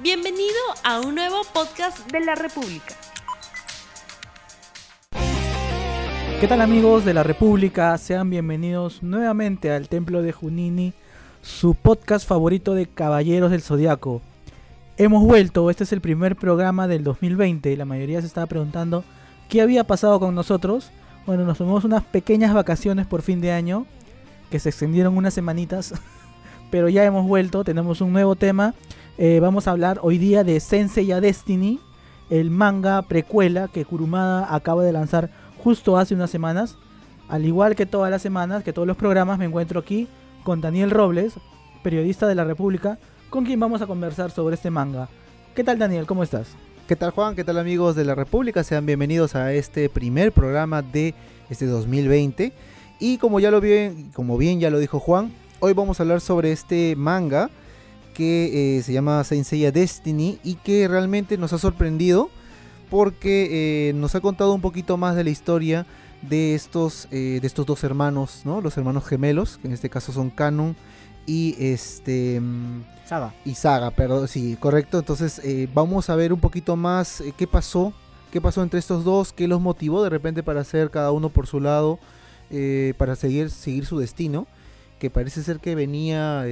Bienvenido a un nuevo podcast de la República. ¿Qué tal amigos de la República? Sean bienvenidos nuevamente al Templo de Junini, su podcast favorito de Caballeros del Zodiaco. Hemos vuelto, este es el primer programa del 2020 la mayoría se estaba preguntando qué había pasado con nosotros. Bueno, nos tomamos unas pequeñas vacaciones por fin de año que se extendieron unas semanitas, pero ya hemos vuelto, tenemos un nuevo tema. Eh, vamos a hablar hoy día de Senseiya Destiny, el manga precuela que Kurumada acaba de lanzar justo hace unas semanas. Al igual que todas las semanas, que todos los programas, me encuentro aquí con Daniel Robles, periodista de la República, con quien vamos a conversar sobre este manga. ¿Qué tal Daniel? ¿Cómo estás? ¿Qué tal Juan? ¿Qué tal amigos de la República? Sean bienvenidos a este primer programa de este 2020. Y como ya lo bien, como bien ya lo dijo Juan, hoy vamos a hablar sobre este manga que eh, se llama Saint Seiya Destiny y que realmente nos ha sorprendido porque eh, nos ha contado un poquito más de la historia de estos, eh, de estos dos hermanos, ¿no? Los hermanos gemelos, que en este caso son Canon y este... Saga. Y Saga, perdón, sí, correcto. Entonces vamos a ver un poquito más qué pasó, qué pasó entre estos dos, qué los motivó de repente para hacer cada uno por su lado, para seguir, seguir su destino que parece ser que venía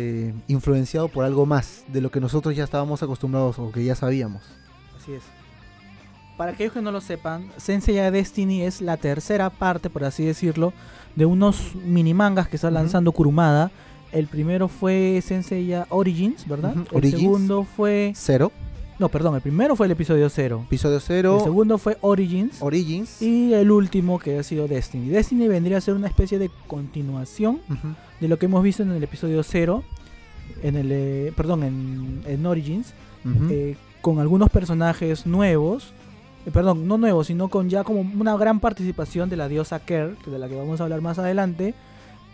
influenciado por algo más de lo que nosotros ya estábamos acostumbrados o que ya sabíamos. Así es. Para aquellos que no lo sepan, Senseiya Destiny es la tercera parte, por así decirlo, de unos mini mangas que está lanzando Kurumada. El primero fue Senseiya Origins, ¿verdad? El segundo fue... Cero. No, perdón, el primero fue el episodio cero. Episodio cero. El segundo fue Origins. Origins. Y el último que ha sido Destiny. Destiny vendría a ser una especie de continuación de lo que hemos visto en el episodio cero. En el, eh, perdón, en, Origins. Eh, con algunos personajes nuevos eh, perdón, no nuevo, sino con ya como una gran participación de la diosa Kerr, de la que vamos a hablar más adelante.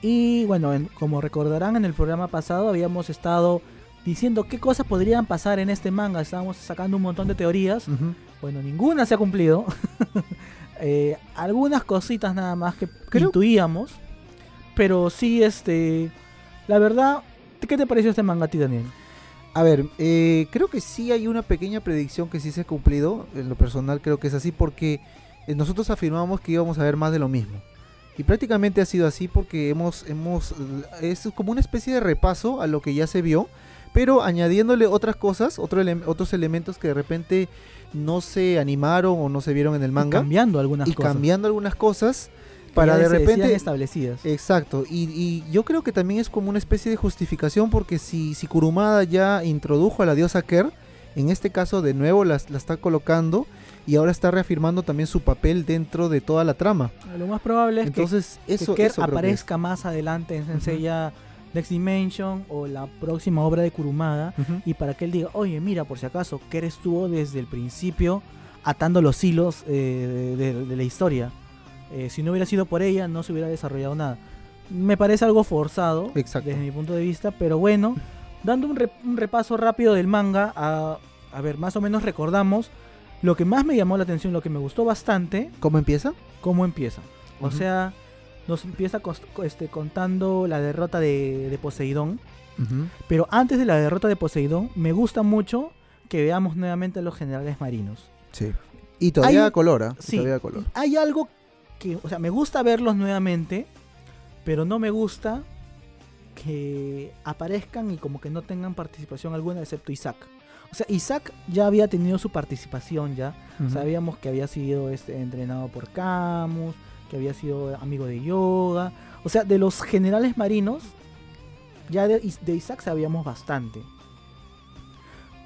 Y bueno, como recordarán en el programa pasado habíamos estado diciendo qué cosas podrían pasar en este manga, estábamos sacando un montón de teorías. Bueno, ninguna se ha cumplido. Eh, algunas cositas nada más que intuíamos. Pero sí, este. La verdad, ¿qué te pareció este manga a ti, Daniel? A ver, eh, creo que sí hay una pequeña predicción que sí se ha cumplido. En lo personal creo que es así porque eh, nosotros afirmamos que íbamos a ver más de lo mismo. Y prácticamente ha sido así porque hemos, hemos, es como una especie de repaso a lo que ya se vio, pero añadiéndole otras cosas, otros elementos que de repente no se animaron o no se vieron en el manga. Y cambiando algunas y cambiando algunas cosas para de repente establecidas. Exacto, y, yo creo que también es como una especie de justificación porque si, si Kurumada ya introdujo a la diosa Ker, en este caso de nuevo la, la, está colocando y ahora está reafirmando también su papel dentro de toda la trama. Lo más probable es Entonces, que, eso, Ker aparezca más adelante en Senseiya Next Dimension o la próxima obra de Kurumada y para que él diga, oye, mira, por si acaso, Ker estuvo desde el principio atando los hilos eh, de la historia. Eh, si no hubiera sido por ella, no se hubiera desarrollado nada. Me parece algo forzado desde mi punto de vista, pero bueno, dando un, repaso rápido del manga, a, ver, más o menos recordamos lo que más me llamó la atención, lo que me gustó bastante. ¿Cómo empieza? ¿Cómo empieza? O sea, nos empieza este, contando la derrota de, Poseidón. Pero antes de la derrota de Poseidón, me gusta mucho que veamos nuevamente a los generales marinos. Sí. Y todavía colora. Sí, todavía hay algo o sea, me gusta verlos nuevamente, pero no me gusta que aparezcan y como que no tengan participación alguna excepto Isaac. O sea, Isaac ya había tenido su participación ya. Sabíamos que había sido este, entrenado por Camus, que había sido amigo de yoga. O sea, de los generales marinos, ya de, de Isaac sabíamos bastante.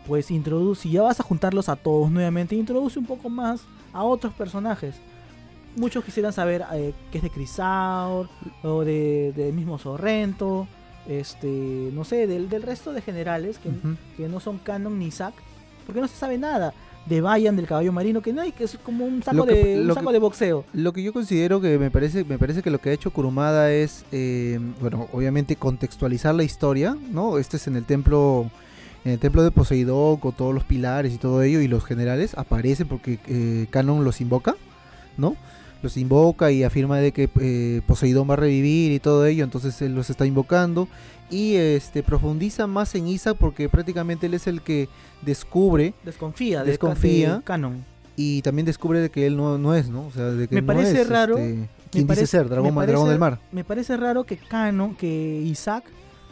Pues introduce, si ya vas a juntarlos a todos nuevamente, introduce un poco más a otros personajes muchos quisieran saber eh, qué es de Crisaur o de, del mismo Sorrento, este, no sé, del, del resto de generales que, que, no son Canon ni Zack, porque no se sabe nada de Bayan del caballo marino, que no hay, que es como un saco, de, un saco de boxeo. Lo que yo considero que me parece, me parece que lo que ha hecho Kurumada es, eh, bueno, obviamente contextualizar la historia, ¿no? Este es en el templo en el templo de Poseidón con todos los pilares y todo ello y los generales aparecen porque eh, Canon los invoca, ¿no? Los invoca y afirma de que eh, Poseidón va a revivir y todo ello, entonces él los está invocando y este profundiza más en Isaac porque prácticamente él es el que descubre Desconfía de, Desconfía. de Canon. y también descubre de que él no, no es, ¿no? O sea, de que Me no parece es, raro, este, quien parece- dice ser, dragón, me dragón del mar. Me parece raro que Canon, que Isaac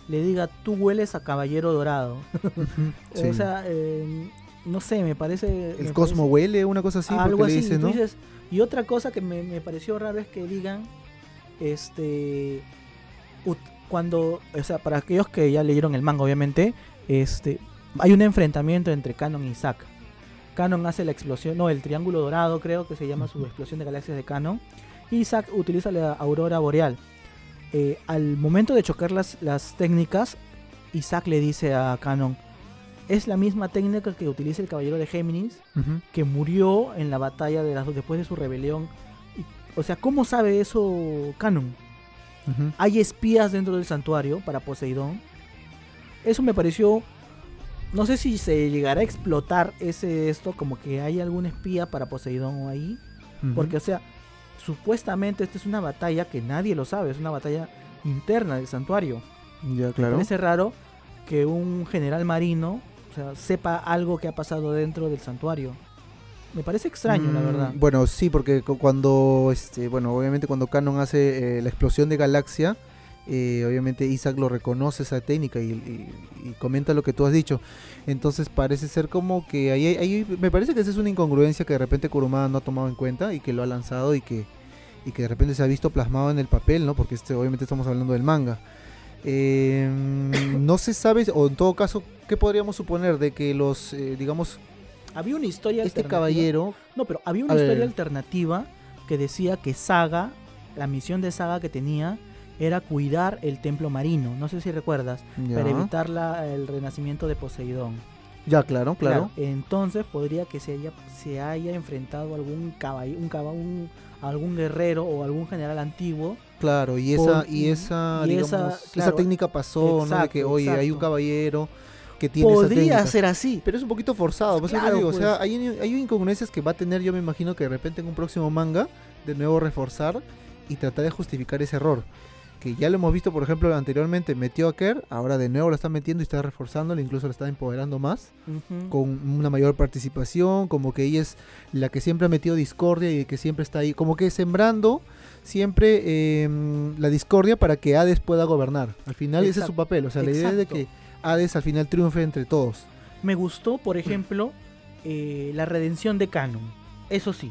le diga, tú hueles a caballero dorado. Sí. O sea, eh, no sé, me parece... el me cosmo parece huele, una cosa así, algo así. le ¿no? dices- y otra cosa que me, me pareció raro es que digan, este, cuando, o sea, para aquellos que ya leyeron el manga, obviamente, este, hay un enfrentamiento entre Canon y Isaac. Canon hace la explosión, no, el triángulo dorado creo que se llama su explosión de galaxias de Canon. Y Isaac utiliza la aurora boreal. Eh, al momento de chocar las, las técnicas, Isaac le dice a Canon, es la misma técnica que utiliza el caballero de Géminis, que murió en la batalla de las después de su rebelión. O sea, ¿cómo sabe eso Canon? Hay espías dentro del santuario para Poseidón. Eso me pareció. No sé si se llegará a explotar ese esto, como que hay algún espía para Poseidón ahí. Porque, o sea, supuestamente esta es una batalla que nadie lo sabe, es una batalla interna del santuario. ya, Me claro. parece raro que un general marino o sea, sepa algo que ha pasado dentro del santuario. Me parece extraño, la Mm, verdad. Bueno, sí, porque cu- cuando, este, bueno, obviamente cuando Canon hace eh, la explosión de galaxia, eh, obviamente Isaac lo reconoce esa técnica y, y- y comenta lo que tú has dicho. Entonces parece ser como que ahí, hay- ahí- me parece que esa es una incongruencia que de repente Kurumada no ha tomado en cuenta y que lo ha lanzado y que, y que de repente se ha visto plasmado en el papel, ¿no? Porque este, obviamente estamos hablando del manga. Eh, no se sabe, o en todo caso, ¿qué podríamos suponer de que los, eh, digamos, Había una historia este alternativa- caballero No, pero había una ver. historia alternativa que decía que Saga, la misión de Saga que tenía era cuidar el templo marino. No sé si recuerdas, Ya. para evitar la- el renacimiento de Poseidón. Ya, claro, claro. Entonces podría que se haya, se haya enfrentado algún caballo, un caba- un- algún guerrero o algún general antiguo. Claro, y esa, Con- y esa, y digamos, esa, técnica pasó, ¿no? De que, oye, hay un caballero que tiene Podría ser así. Pero es un poquito forzado, te Claro, digo, o sea, pues. hay, hay incongruencias que va a tener, yo me imagino que de repente en un próximo manga, de nuevo reforzar y tratar de justificar ese error. Que ya lo hemos visto, por ejemplo, anteriormente metió a Kerr, ahora de nuevo lo está metiendo y está reforzándolo, incluso lo está empoderando más. Con una mayor participación, como que ella es la que siempre ha metido discordia y que siempre está ahí, como que sembrando siempre eh, la discordia para que Hades pueda gobernar. Al final ese es su papel, o sea, la idea es de que Hades al final triunfe entre todos. Me gustó, por ejemplo, eh, la redención de Canon. Eso sí.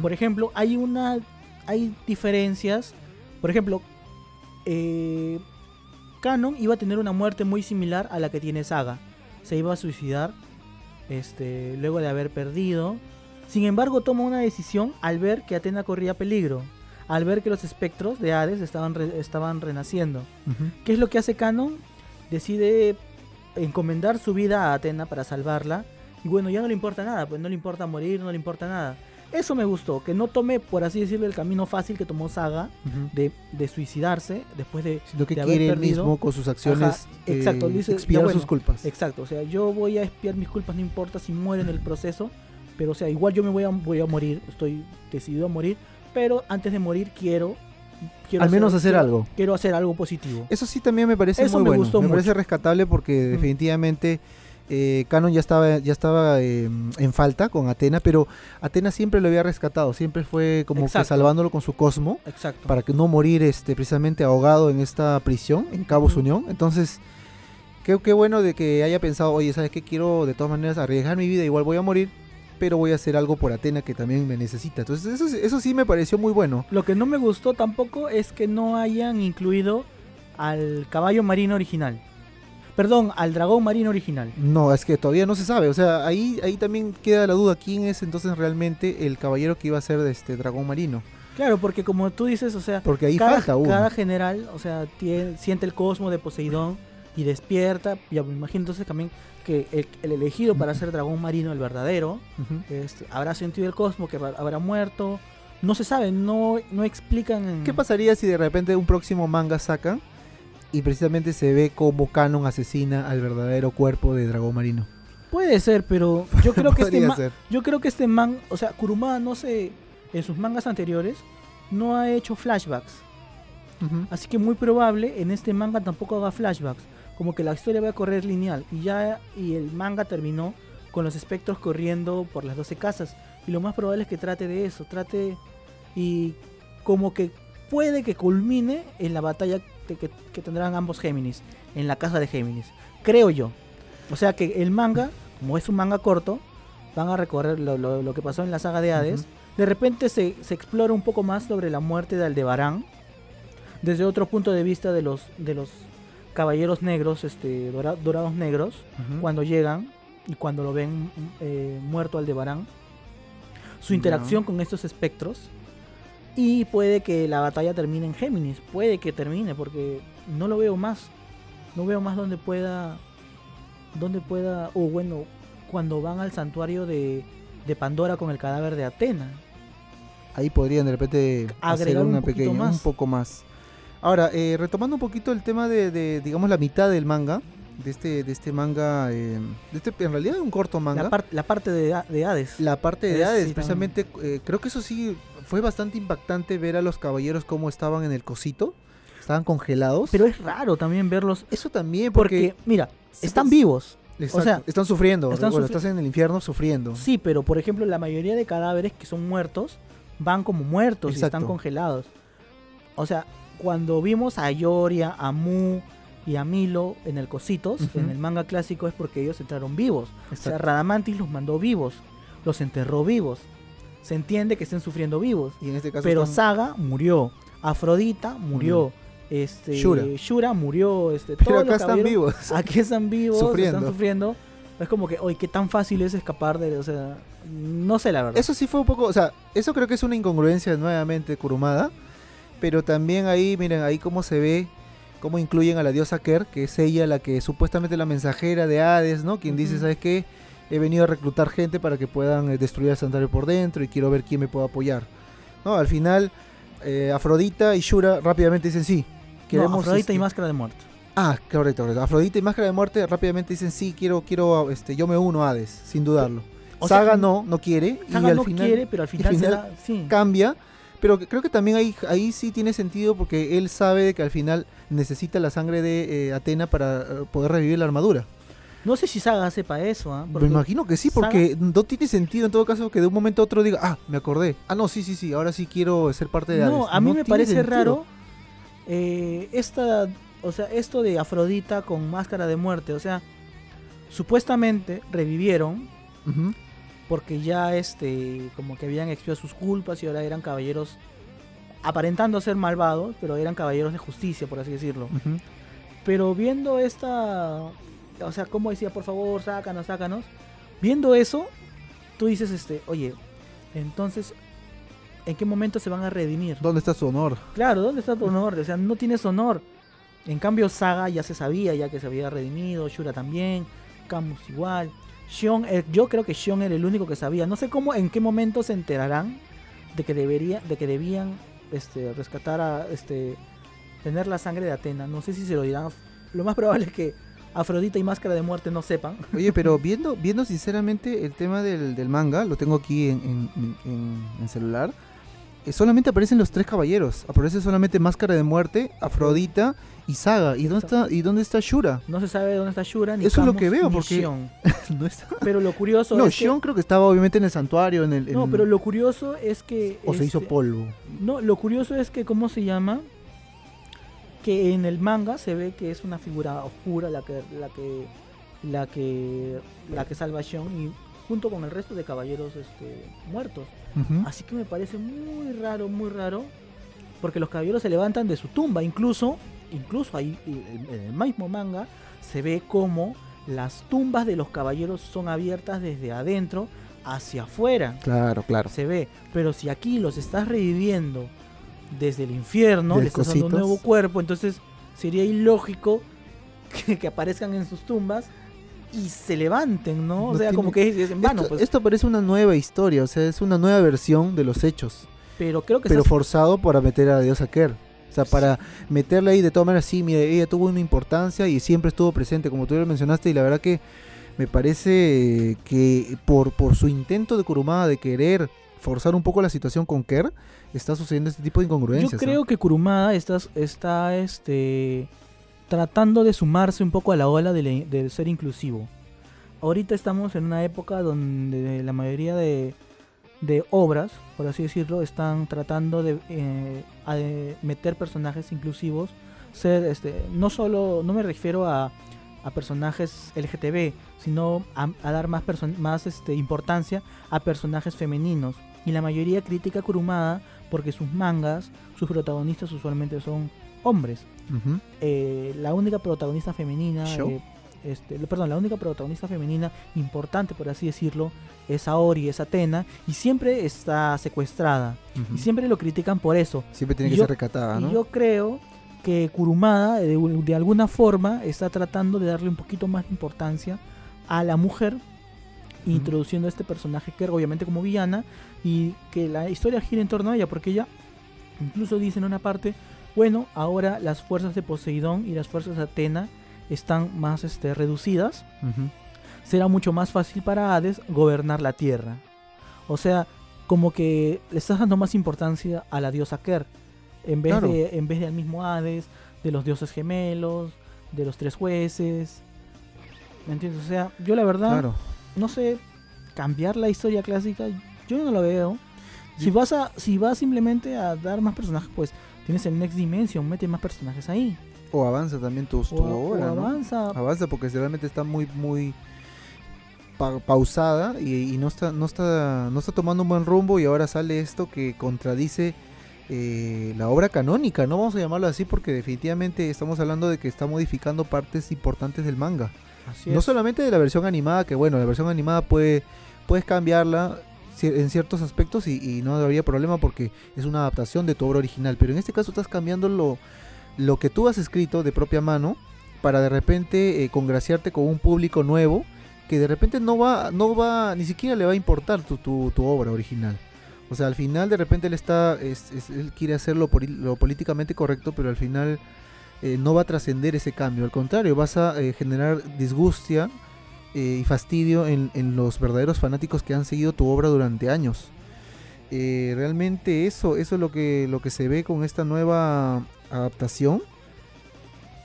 Por ejemplo, hay una. hay diferencias. Por ejemplo, eh, Canon iba a tener una muerte muy similar a la que tiene Saga. Se iba a suicidar. Este. Luego de haber perdido. Sin embargo, toma una decisión al ver que Atena corría peligro. Al ver que los espectros de Hades estaban, re- estaban renaciendo. ¿Qué es lo que hace Canon? Decide encomendar su vida a Atena para salvarla. Y bueno, ya no le importa nada, pues no le importa morir, no le importa nada. Eso me gustó, que no tome, por así decirlo, el camino fácil que tomó Saga de, de suicidarse después de... Lo que de haber quiere él perdido. mismo con sus acciones Ajá, exacto, eh, dice, ya expiar bueno, sus culpas. Exacto, o sea, yo voy a espiar mis culpas, no importa si muero en el proceso, pero o sea, igual yo me voy a, voy a morir, estoy decidido a morir, pero antes de morir quiero... quiero Al menos hacer algo. Quiero hacer algo positivo. Eso sí también me parece Eso muy me bueno. gustó me parece rescatable porque Mm. definitivamente eh, Canon ya estaba, ya estaba eh, en falta con Atena, pero Atena siempre lo había rescatado, siempre fue como que salvándolo con su cosmo Exacto. para que no morir este precisamente ahogado en esta prisión en Cabo Ujú. Unión. Entonces, qué, qué bueno de que haya pensado, oye, ¿sabes qué? Quiero de todas maneras arriesgar mi vida, igual voy a morir, pero voy a hacer algo por Atena que también me necesita. Entonces, eso, eso sí me pareció muy bueno. Lo que no me gustó tampoco es que no hayan incluido al caballo marino original. Perdón, al dragón marino original. No, es que todavía no se sabe. O sea, ahí, ahí también queda la duda quién es entonces realmente el caballero que iba a ser de este dragón marino. Claro, porque como tú dices, o sea, Porque ahí cada, falta uno. cada general, o sea, siente el cosmo de Poseidón y despierta. Ya me imagino entonces también que el, el elegido para ser dragón marino, el verdadero, este, habrá sentido el cosmo, que habrá- muerto. No se sabe, no, no explican. ¿Qué pasaría si de repente un próximo manga sacan y precisamente se ve como Canon asesina al verdadero cuerpo de dragón marino? Puede ser, pero yo creo que este. Yo creo que este man, o sea, Kurumada no se en sus mangas anteriores no ha hecho flashbacks. Así que muy probable en este manga tampoco haga flashbacks. Como que la historia va a correr lineal. Y ya y el manga terminó con los espectros corriendo por las 12 casas. Y lo más probable es que trate de eso. Trate y como que puede que culmine en la batalla que, que- que tendrán ambos Géminis. En la casa de Géminis. Creo yo. O sea que el manga, como es un manga corto, van a recorrer lo, lo- lo que pasó en la saga de Hades. De repente se, se explora un poco más sobre la muerte de Aldebarán. Desde otro punto de vista de los, de los caballeros negros, este, dora- dorados negros, cuando llegan y cuando lo ven eh, muerto Aldebarán. Su interacción con estos espectros. Y puede que la batalla termine en Géminis. Puede que termine, porque no lo veo más. No veo más donde pueda. Donde pueda. O bueno, cuando van al santuario de, de Pandora con el cadáver de Atena. Ahí podrían de repente Agregar un una pequeña, un poco más. Ahora, eh, retomando un poquito el tema de, de, digamos, la mitad del manga, de este, de este manga, eh, de este, en realidad es un corto manga. La, par- la parte de, de Hades. La parte de Es- Hades, sí, precisamente, eh, creo que eso sí fue bastante impactante ver a los caballeros cómo estaban en el cosito, estaban congelados. Pero es raro también verlos. eso también, Porque, porque, mira, están vivos. exacto, sea, están sufriendo. están bueno, sufri- estás en el infierno sufriendo. Sí, pero por ejemplo, la mayoría de cadáveres que son muertos van como muertos y están congelados. O sea, cuando vimos a Yoria, a Mu y a Milo en el Cositos, en el manga clásico, es porque ellos entraron vivos. O sea. Radamantis los mandó vivos, los enterró vivos. Se entiende que estén sufriendo vivos. Y en este caso Pero están- Saga murió, Afrodita murió, este Shura. Shura murió, este pero acá están vivos. aquí están vivos, Sufriendo. están sufriendo. Es como que, oye, qué tan fácil es escapar de, o sea, no sé la verdad. Eso sí fue un poco, o sea, eso creo que es una incongruencia nuevamente Kurumada, pero también ahí, miren, ahí cómo se ve, cómo incluyen a la diosa Ker, que es ella la que supuestamente la mensajera de Hades, ¿no? Quien dice. ¿sabes qué? He venido a reclutar gente para que puedan eh, destruir el santuario por dentro y quiero ver quién me puede apoyar. ¿No? Al final, eh, Afrodita y Shura rápidamente dicen sí. No, Queremos Afrodita y este- Máscara de Muerte. Ah, correcto, correcto. Afrodita y Máscara de Muerte rápidamente dicen sí, quiero, quiero, este, yo me uno a Hades, sin dudarlo. O sea, Saga no, no quiere. Saga y al no final, quiere, pero al final, final será- sí. cambia. Pero creo que también ahí, ahí sí tiene sentido porque él sabe que al final necesita la sangre de eh, Atena para eh, poder revivir la armadura. No sé si Saga sepa eso, ¿ah? Me imagino que sí, porque no tiene sentido en todo caso que de un momento a otro diga, ah, me acordé. Ah, no, sí, sí, sí, ahora sí quiero ser parte de Hades. No, a mí No me parece sentido. raro eh, esta, o sea, esto de Afrodita con Máscara de Muerte, o sea, supuestamente revivieron Ujú. Porque ya este como que habían expiado sus culpas y ahora eran caballeros aparentando ser malvados, pero eran caballeros de justicia, por así decirlo. Pero viendo esta, o sea, como decía, por favor, sácanos, sácanos. Viendo eso, tú dices, este, oye, entonces, ¿en qué momento se van a redimir? ¿Dónde está su honor? Claro, ¿dónde está tu honor? O sea, no tienes honor. En cambio, Saga ya se sabía, ya que se había redimido, Shura también, Camus igual. Shion, eh, yo creo que Shion era el único que sabía. No sé cómo, en qué momento se enterarán de que debería, de que debían, este, rescatar a, este, tener la sangre de Atena. No sé si se lo dirán. Lo más probable es que Afrodita y Máscara de Muerte no sepan. Oye, pero viendo, viendo sinceramente el tema del, del manga, lo tengo aquí en, en- en- en celular, solamente aparecen los tres caballeros. Aparece solamente Máscara de Muerte, Afrodita y Saga. ¿Y dónde está, y dónde está Shura? No se sabe dónde está Shura ni Eso es lo que veo, porque- no está. Pero lo curioso No, es que- Shion creo que estaba obviamente en el santuario, en el... No, pero lo curioso es que O se hizo este, polvo. No, lo curioso es que, ¿cómo se llama? Que en el manga se ve que es una figura oscura la que la que la que la que salva a Shion y junto con el resto de caballeros este, muertos. Así que me parece muy raro, muy raro, porque los caballeros se levantan de su tumba, incluso incluso ahí en en el mismo manga se ve como las tumbas de los caballeros son abiertas desde adentro hacia afuera Claro, claro. se ve. Pero si aquí los estás reviviendo desde el infierno, Del le estás dando un nuevo cuerpo, entonces sería ilógico que, que aparezcan en sus tumbas y se levanten, ¿no? O sea, tiene- como que es en vano, esto, pues. esto parece una nueva historia, o sea, es una nueva versión de los hechos. pero creo que pero estás- forzado para meter a Diosa Kerr. O sea, para meterla ahí de todas maneras, sí, mire, ella tuvo una importancia y siempre estuvo presente, como tú ya lo mencionaste, y la verdad que me parece que por, por su intento de Kurumada de querer forzar un poco la situación con Kerr, está sucediendo este tipo de incongruencias. Yo ¿no? creo que Kurumada está, está este, tratando de sumarse un poco a la ola de, de ser inclusivo. Ahorita estamos en una época donde la mayoría de, de obras, por así decirlo, están tratando de, eh, meter personajes inclusivos. Ser, este, no solo, no me refiero a, a personajes LGTB, sino a, dar más, más este, importancia a personajes femeninos. Y la mayoría critica a Kurumada porque sus mangas, sus protagonistas usualmente son hombres. Uh -huh. eh, la única protagonista femenina, eh, este, perdón, la única protagonista femenina importante, por así decirlo, es Aori, es Atena, y siempre está secuestrada. Uh -huh. Y siempre lo critican por eso. Siempre tiene y que yo, ser recatada, ¿no? Y yo creo que Kurumada, de, de, alguna forma, está tratando de darle un poquito más de importancia a la mujer, uh -huh. introduciendo a este personaje que obviamente como villana, y que la historia gira en torno a ella, porque ella incluso dice en una parte, bueno, ahora las fuerzas de Poseidón y las fuerzas de Atena están más este, reducidas. Uh -huh. Será mucho más fácil para Hades gobernar la tierra. O sea, como que le estás dando más importancia a la diosa Ker. En vez, claro. de, en vez de al mismo Hades, de los dioses gemelos, de los tres jueces. ¿Me entiendes? O sea, yo la verdad, claro. No sé, cambiar la historia clásica, yo no lo veo. Si vas a, si vas simplemente a dar más personajes, pues tienes el Next Dimension, mete más personajes ahí. O avanza también tu, tu o, obra, o ¿no? avanza. Avanza porque realmente está muy, muy pa pausada y, y, no está, no está, no está tomando un buen rumbo y ahora sale esto que contradice eh, la obra canónica, no vamos a llamarlo así porque definitivamente estamos hablando de que está modificando partes importantes del manga. Así no es. solamente de la versión animada, que bueno, la versión animada puede, puedes cambiarla en ciertos aspectos y, y, no habría problema porque es una adaptación de tu obra original, pero en este caso estás cambiando lo, lo que tú has escrito de propia mano para de repente eh, congraciarte con un público nuevo que de repente no va, no va, ni siquiera le va a importar tu, tu, tu obra original. O sea, al final de repente él está, es, es, él quiere hacer lo, lo, políticamente correcto, pero al final eh, no va a trascender ese cambio. Al contrario, vas a eh, generar disgustia eh, y fastidio en, en, los verdaderos fanáticos que han seguido tu obra durante años. Realmente eso, eso es lo que, lo que se ve con esta nueva adaptación.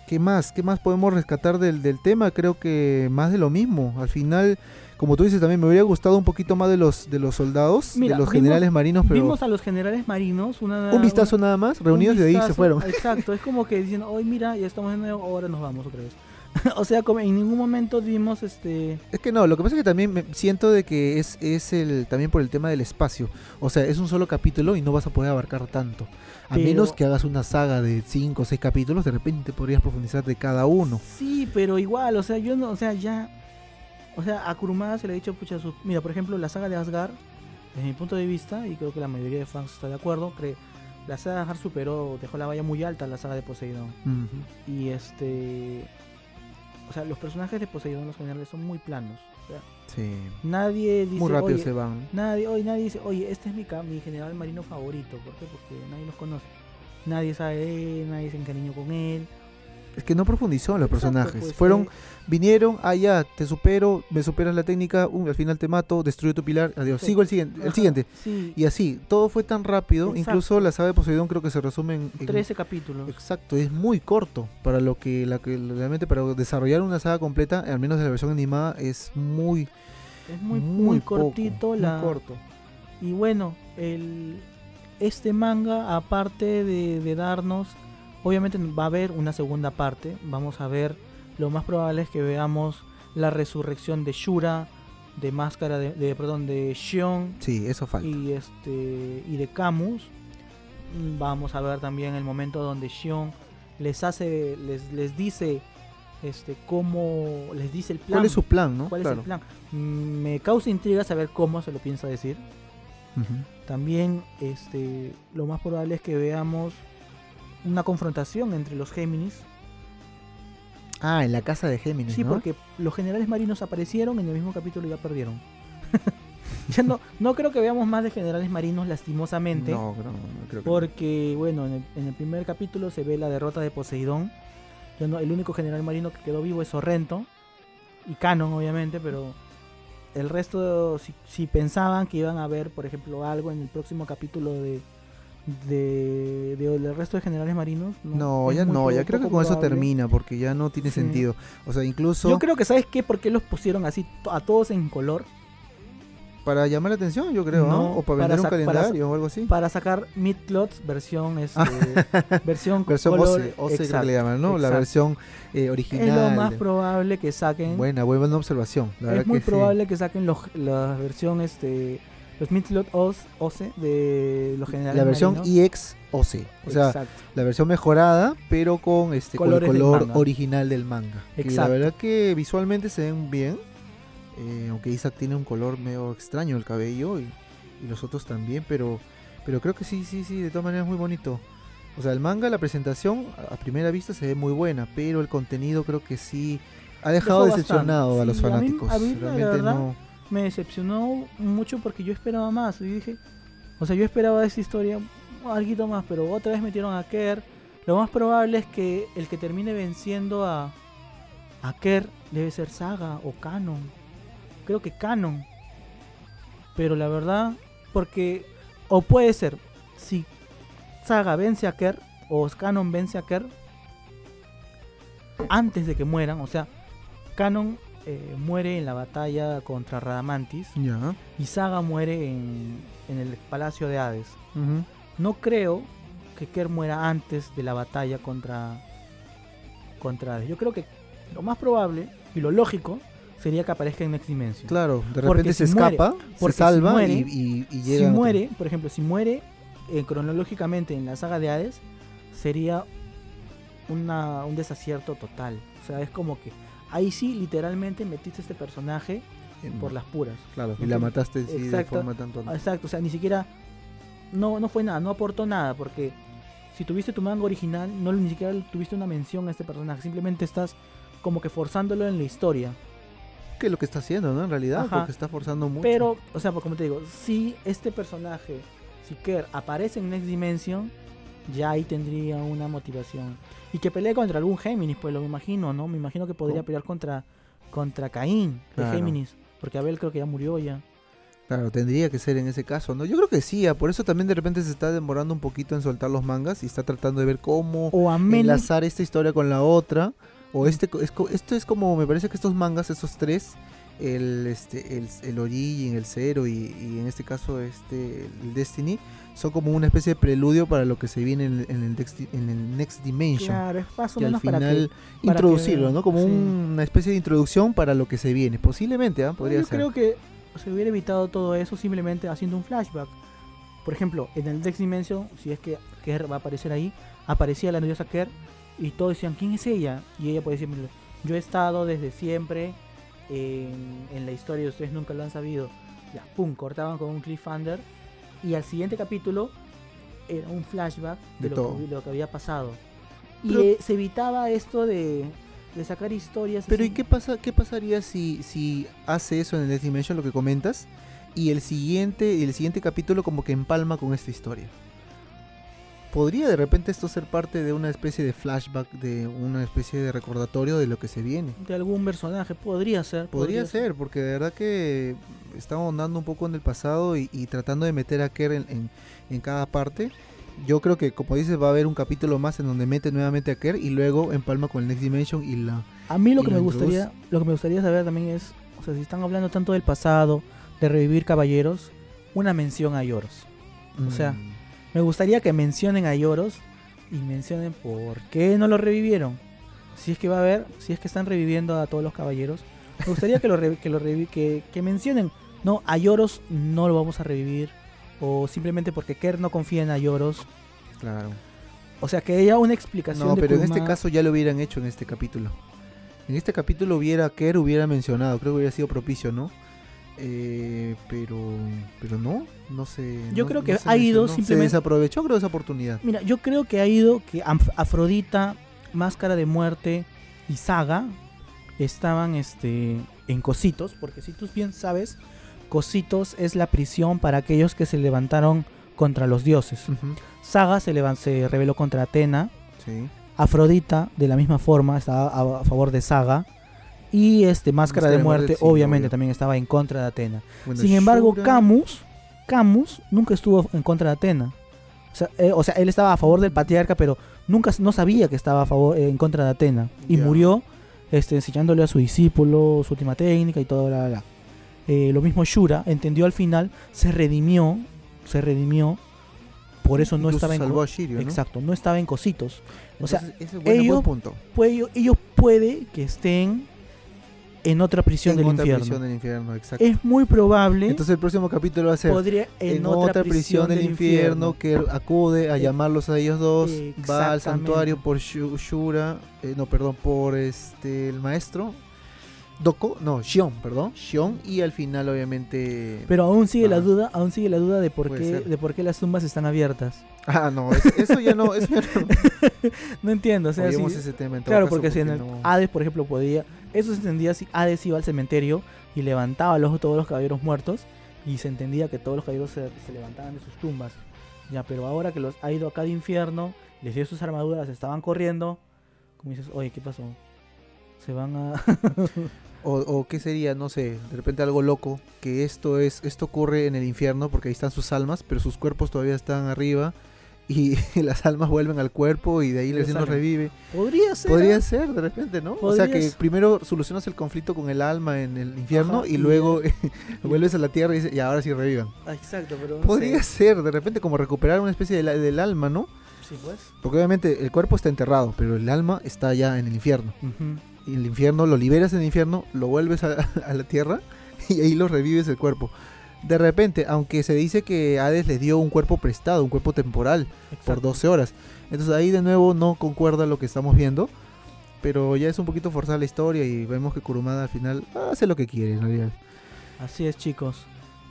¿Qué más? ¿Qué más podemos rescatar del, del tema? Creo que más de lo mismo. Al final, como tú dices, también me hubiera gustado un poquito más de los de los soldados, Mira, de los vimos, generales marinos, pero Vimos a los generales marinos una, un vistazo nada más, reunidos y de ahí se fueron. Exacto, es como que diciendo, hoy mira, ya estamos en nuevo, ahora nos vamos otra vez. o sea, como en ningún momento vimos este... Es que no, lo que pasa es que también me siento de que es, es el también por el tema del espacio. O sea, es un solo capítulo y no vas a poder abarcar tanto. A Pero- menos que hagas una saga de 5 o 6 capítulos, de repente podrías profundizar de cada uno. Sí, pero igual, o sea, yo no, o sea, ya... O sea, a Kurumada se le ha dicho, pucha, su- mira, por ejemplo, la saga de Asgard, desde mi punto de vista, y creo que la mayoría de fans está de acuerdo, cree, la saga de Asgard superó, dejó la valla muy alta la saga de Poseidón. Y este... O sea, los personajes de Poseidón, los generales, son muy planos. O sea, Sí. nadie dice, Muy rápido "Oye, se van. Nadie, hoy nadie dice, oye, este es mi, mi general marino favorito. ¿Por qué? Porque nadie los conoce. Nadie sabe de él, nadie se encariñó con él. Es que no profundizó en los Exacto, personajes. pues, Fueron, vinieron, ah ya, te supero, me superas la técnica, uh, al final te mato, destruyo tu pilar, adiós. Sí. Sigo el siguiente, el siguiente. Sí, Y así, todo fue tan rápido, Exacto. incluso la saga de Poseidón creo que se resume en, en- 13 capítulos. Exacto, es muy corto para lo que, la que realmente para desarrollar una saga completa, al menos en la versión animada, es muy, Es muy, muy, muy, poco, cortito. muy la... corto. Y bueno, el, este manga, aparte de, de darnos, obviamente va a haber una segunda parte. Vamos a ver, lo más probable es que veamos la resurrección de Shura, de Máscara de, de- perdón, de Shion Sí, eso falta. y este y de Camus. Vamos a ver también el momento donde Shion les hace, les, les dice este cómo les dice el plan. ¿Cuál es su plan, no? ¿Cuál Claro. es el plan? Mm, Me causa intriga saber cómo se lo piensa decir. También este, lo más probable es que veamos una confrontación entre los Géminis. Ah, en la casa de Géminis, Sí, ¿no? porque los generales marinos aparecieron en el mismo capítulo y ya perdieron. ya no, no creo que veamos más de generales marinos lastimosamente. No, no, no creo que no. Porque, bueno, en el, en el primer capítulo se ve la derrota de Poseidón. Ya no, el único general marino que quedó vivo es Sorrento. Y Canon, obviamente, pero el resto, si, si pensaban que iban a ver, por ejemplo, algo en el próximo capítulo de de, de- del resto de generales marinos. No, ya no, ya creo que con eso termina, porque ya no tiene Sí. sentido. O sea, incluso Yo creo que, ¿sabes qué? ¿Por qué los pusieron así a todos en color? para llamar la atención, yo creo, ¿no? No, O para para vender un para calendario o algo así. Para sacar Midclots versión, este, versión, Versión color. OCE, OCE creo que exacto, le llaman, ¿no? La versión eh, original. Es lo más probable que saquen. Buena, buena observación. La verdad es muy que sí. probable que saquen los, la versión, este, los Midclot OS, OCE de los generales La versión marinos. EX OC. O sea, Exacto. la versión mejorada, pero con este con el del color manga. original del manga. Y la Exacto. verdad que visualmente se ven bien. eh, aunque Isaac tiene un color medio extraño el cabello y, y los otros también, pero pero creo que sí, sí, sí, de todas maneras muy bonito. O sea, el manga, la presentación a a primera vista se ve muy buena, pero el contenido creo que sí ha dejado Dejó decepcionado a bastante. los Sí, a mí- fanáticos. a mí, la Realmente verdad, no. Me decepcionó mucho porque yo esperaba más. Y dije, o sea, yo esperaba de esta historia algo más, pero otra vez metieron a Kerr. Lo más probable es que el que termine venciendo a, a Kerr debe ser Saga o Canon. Creo que Canon. Pero la verdad, porque, o puede ser, si Saga vence a Kerr o Canon vence a Kerr antes de que mueran, o sea, Canon eh, muere en la batalla contra Radamantis y Saga muere en, en el Palacio de Hades. No creo que Kerr muera antes de la batalla contra, contra Hades. Yo creo que lo más probable y lo lógico sería que aparezca en Next Dimension. Claro, de Porque repente se si muere- escapa, se si salva muere- y, y, y si llega. otro- muere, por ejemplo, si muere eh, cronológicamente en la saga de Hades, sería una, un desacierto total. O sea, es como que ahí sí literalmente metiste este personaje en- por las puras. Claro, y la mataste sí, de Exacto. forma tanto. Exacto, o sea, ni siquiera no, no fue nada, no aportó nada, porque si tuviste tu manga original, no ni siquiera tuviste una mención a este personaje, simplemente estás como que forzándolo en la historia. Que es lo que está haciendo, ¿no? En realidad, Ajá. porque está forzando mucho. Pero, o sea, pues como te digo, si este personaje, si Kerr aparece en Next Dimension, ya ahí tendría una motivación. Y que pelee contra algún Géminis, pues lo me imagino, ¿no? Me imagino que podría pelear contra, contra Caín de Claro. Géminis, porque Abel creo que ya murió ya. Claro, tendría que ser en ese caso, ¿no? Yo creo que sí, ah, por eso también de repente se está demorando un poquito en soltar los mangas y está tratando de ver cómo O enlazar esta historia con la otra. O este, co- es esto es como, me parece que estos mangas, esos tres, el, este, el, el Origin, el Zero y, y en este caso este, el Destiny, son como una especie de preludio para lo que se viene en, el- en el, Dex- en el Next Dimension. Claro, es más o al menos para final para introducirlo, que- ¿no? Como sí. una especie de introducción para lo que se viene. Posiblemente, ¿ah? Podría Yo ser. creo que se hubiera evitado todo eso simplemente haciendo un flashback. Por ejemplo, en el Next Dimension, si es que Kerr va a aparecer ahí, aparecía la diosa Kerr y todos decían, ¿quién es ella? Y ella puede decir, "Mira, yo he estado desde siempre en, en la historia y ustedes nunca lo han sabido. Ya, pum, cortaban con un cliffhanger y al siguiente capítulo era un flashback de, De lo, que, de lo que había pasado. Y eh, se evitaba esto de, de sacar historias. Pero ¿y qué pasa qué pasaría si, si hace eso en el Next Dimension, lo que comentas, y el siguiente, el siguiente capítulo como que empalma con esta historia? ¿Podría de repente esto ser parte de una especie de flashback, de una especie de recordatorio de lo que se viene? de algún personaje, podría ser. Podría ser, porque de verdad que está ahondando un poco en el pasado y, y tratando de meter a Kerr en, en- en cada parte. Yo creo que, como dices, va a haber un capítulo más en donde mete nuevamente a Kerr y luego empalma con el Next Dimension y la... A mí lo que me gustaría, lo que me gustaría saber también es, o sea, si están hablando tanto del pasado, de revivir caballeros, una mención a Lloros. O sea, Mm, Me gustaría que mencionen a Lloros y mencionen por qué no lo revivieron. Si es que va a haber, si es que están reviviendo a todos los caballeros, me gustaría que lo revi- que lo que, que mencionen, no, a Lloros no lo vamos a revivir o simplemente porque Kerr no confía en a Lloros. claro. O sea, que haya una explicación No, de pero en este caso ya lo hubieran hecho en este capítulo. En este capítulo hubiera Kerr hubiera mencionado, creo que hubiera sido propicio, ¿no? Eh, pero pero no, no sé. Yo no- creo que ha ido mencionó. Se simplemente- desaprovechó creo esa oportunidad. Mira, yo creo que ha ido que Afrodita, Máscara de Muerte y Saga estaban este, en Cositos, porque si tú bien sabes, Cositos es la prisión para aquellos que se levantaron contra los dioses. Saga se, se rebeló contra Atena, Sí. Afrodita de la misma forma estaba a, a favor de Saga Y este Máscara Máscara de de Muerte, Muerte, sí, obviamente obvio. también estaba en contra de Atena. Bueno, Sin embargo, Shura- Camus, Camus nunca estuvo en contra de Atena. O sea, eh, o sea, él estaba a favor del patriarca, pero nunca no sabía que estaba a favor eh, en contra de Atena y murió este, enseñándole a su discípulo su última técnica y todo bla bla. bla. Eh, lo mismo Shura entendió al final, se redimió, se redimió, por eso no Incluso estaba en salvó a Shiryu, ¿no? exacto, no estaba en cositos. O sea, Entonces, es buen, ellos- buen punto. Puede- ellos puede que estén en otra prisión En del otra infierno. prisión del infierno, exacto. Es muy probable Entonces el próximo capítulo va a ser podría en, en otra, prisión del infierno, que acude a Eh, llamarlos a ellos dos, va al santuario por Shu- Shura, eh, no, perdón, por este el maestro Doko, no, Shion, perdón, Shion y al final obviamente Pero aún sigue la Ah. duda, aún sigue la duda de por qué ser. de por qué las tumbas están abiertas. Ah, no, eso, eso ya no, eso ya no. No entiendo, o sea, ese tema en todo claro, caso, porque si en el no- Hades, por ejemplo, podía, eso se entendía si Hades iba al cementerio y levantaba los, todos los caballeros muertos y se entendía que todos los caballeros se, se levantaban de sus tumbas. Ya, pero ahora que los ha ido acá de infierno, les dio sus armaduras, estaban corriendo, como dices, oye, ¿qué pasó? Se van a O, o qué sería, no sé, de repente algo loco, que esto es esto ocurre en el infierno porque ahí están sus almas, pero sus cuerpos todavía están arriba y las almas vuelven al cuerpo y de ahí Y recién salen. revive. Podría ser. Podría ¿ah? ser, de repente, ¿no? O sea que ser. primero solucionas el conflicto con el alma en el infierno Ajá, y y luego vuelves a la tierra y dices, y ahora sí revivan. Ah, Exacto, pero Podría ser, de repente, como recuperar una especie de la- del alma, ¿no? Sí, pues. Porque obviamente el cuerpo está enterrado, pero el alma está ya en el infierno. Y el infierno lo liberas en el infierno, lo vuelves a, a la tierra y ahí lo revives el cuerpo. De repente, aunque se dice que Hades les dio un cuerpo prestado, un cuerpo temporal, por Exacto. 12 horas. Entonces ahí de nuevo no concuerda lo que estamos viendo. Pero ya es un poquito forzada la historia y vemos que Kurumada al final hace lo que quiere en realidad. Así es, chicos.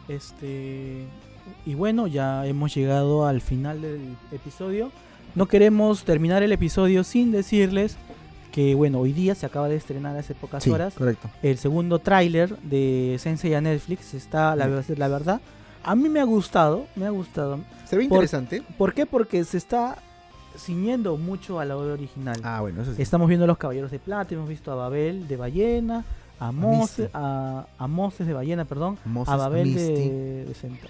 Este y bueno, ya hemos llegado al final del episodio. No queremos terminar el episodio sin decirles que bueno, hoy día se acaba de estrenar hace pocas horas correcto. el segundo tráiler de Sensei a Netflix. Está la, la verdad, a mí me ha gustado, me ha gustado. Se ve Por- interesante. ¿Por qué? Porque se está ciñendo mucho a la obra original. Ah, bueno, eso sí. Estamos viendo a los Caballeros de Plata, hemos visto a Babel de Ballena, a Moses, a, a Moses de Ballena, perdón, Moses, a Babel de, de Centa-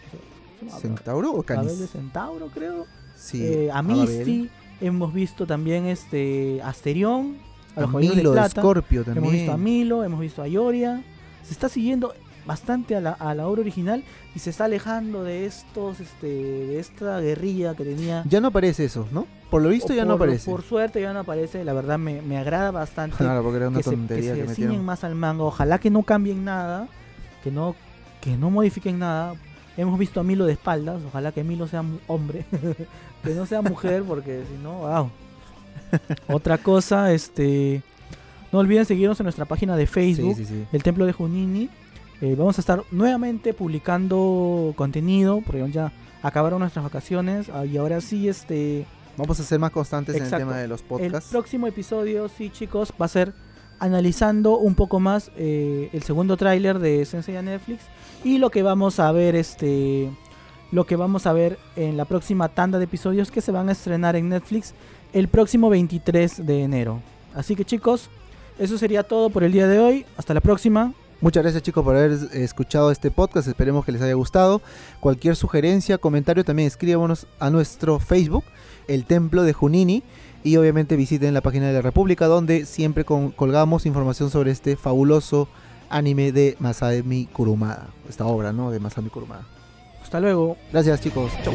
¿cómo se llama? ¿Centauro o Babel de Canis? Centauro, creo. Sí, Eh, a Babel. Misty, hemos visto también este Asterión, a los Milo de de Plata. Scorpio también. hemos visto a Milo, hemos visto a Ioria. Se está siguiendo bastante a la, a la obra original y se está alejando de estos, este, de esta guerrilla que tenía. Ya no aparece eso, ¿no? Por lo visto O ya no aparece. Por suerte ya no aparece, la verdad me, me agrada bastante Claro, porque era una que se, que tontería que, se más al manga. Ojalá que no cambien nada, que no, que no modifiquen nada. Hemos visto a Milo de espaldas, ojalá que Milo sea hombre, que no sea mujer, porque si no, wow. Otra cosa, este, no olviden seguirnos en nuestra página de Facebook, Sí, sí, sí. el Templo de Junini. Eh, vamos a estar nuevamente publicando contenido, porque ya acabaron nuestras vacaciones ah, y ahora sí, este, Vamos a ser más constantes en el tema de los el podcasts. próximo episodio, sí chicos, va a ser analizando un poco más eh, el segundo tráiler de Sensei a Netflix y lo que vamos a ver este lo que vamos a ver en la próxima tanda de episodios que se van a estrenar en Netflix el próximo 23 de enero. Así que chicos, eso sería todo por el día de hoy. Hasta la próxima. Muchas gracias chicos por haber escuchado este podcast, esperemos que les haya gustado. Cualquier sugerencia, comentario también escríbanos a nuestro Facebook, El Templo de Junini, y obviamente visiten la página de la República donde siempre con- colgamos información sobre este fabuloso anime de Masami Kurumada, esta obra, ¿no? De Masami Kurumada. Hasta luego. Gracias chicos, chau.